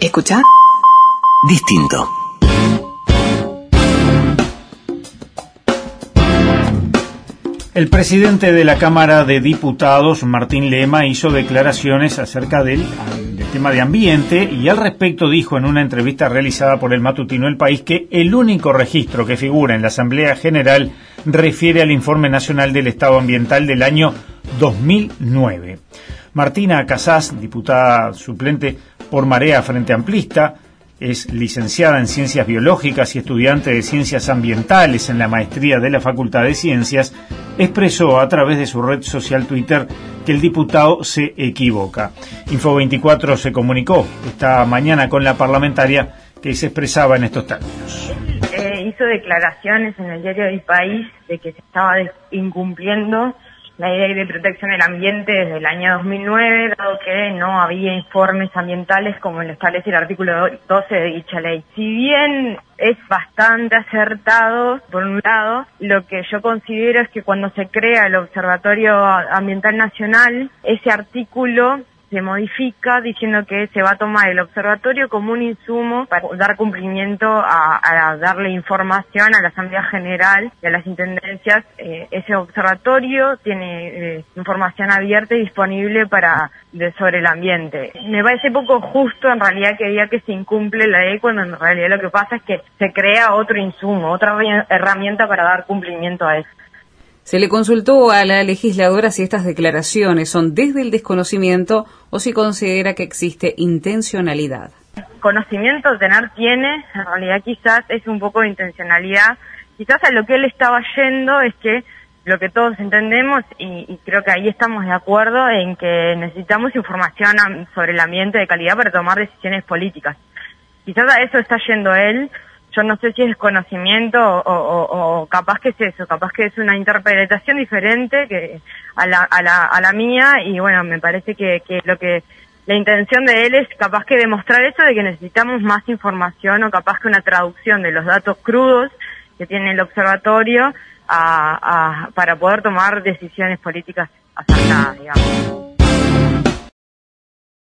Escucha. Distinto. El presidente de la Cámara de Diputados, Martín Lema, hizo declaraciones acerca del, del, tema de ambiente y al respecto dijo en una entrevista realizada por el matutino El País que el único registro que figura en la Asamblea General refiere al Informe Nacional del Estado Ambiental del año 2009. Martina Casás, diputada suplente por Marea Frente Amplista, es licenciada en Ciencias Biológicas y estudiante de Ciencias Ambientales en la maestría de la Facultad de Ciencias, expresó a través de su red social Twitter que el diputado se equivoca. Info24 se comunicó esta mañana con la parlamentaria que se expresaba en estos términos. Eh, hizo declaraciones en el diario del país de que se estaba incumpliendo la ley de protección del ambiente desde el año 2009, dado que no había informes ambientales como lo establece el artículo 12 de dicha ley. Si bien es bastante acertado, por un lado, lo que yo considero es que cuando se crea el Observatorio Ambiental Nacional, ese artículo se modifica diciendo que se va a tomar el observatorio como un insumo para dar cumplimiento a, darle información a la Asamblea General y a las intendencias. Eh, ese observatorio tiene eh, información abierta y disponible para sobre el ambiente. Me parece poco justo en realidad que diga que se incumple la ley cuando en realidad lo que pasa es que se crea otro insumo, otra herramienta para dar cumplimiento a eso. Se le consultó a la legisladora si estas declaraciones son desde el desconocimiento o si considera que existe intencionalidad. Conocimiento tener tiene, en realidad quizás es un poco de intencionalidad. Quizás a lo que él estaba yendo es que lo que todos entendemos, y, y, creo que ahí estamos de acuerdo, en que necesitamos información sobre el ambiente de calidad para tomar decisiones políticas. Quizás a eso está yendo él, yo no sé si es conocimiento o, capaz que es eso, capaz que es una interpretación diferente que a la, mía y bueno, me parece que, lo que la intención de él es capaz que demostrar eso de que necesitamos más información o capaz que una traducción de los datos crudos que tiene el observatorio para poder tomar decisiones políticas acertadas, digamos.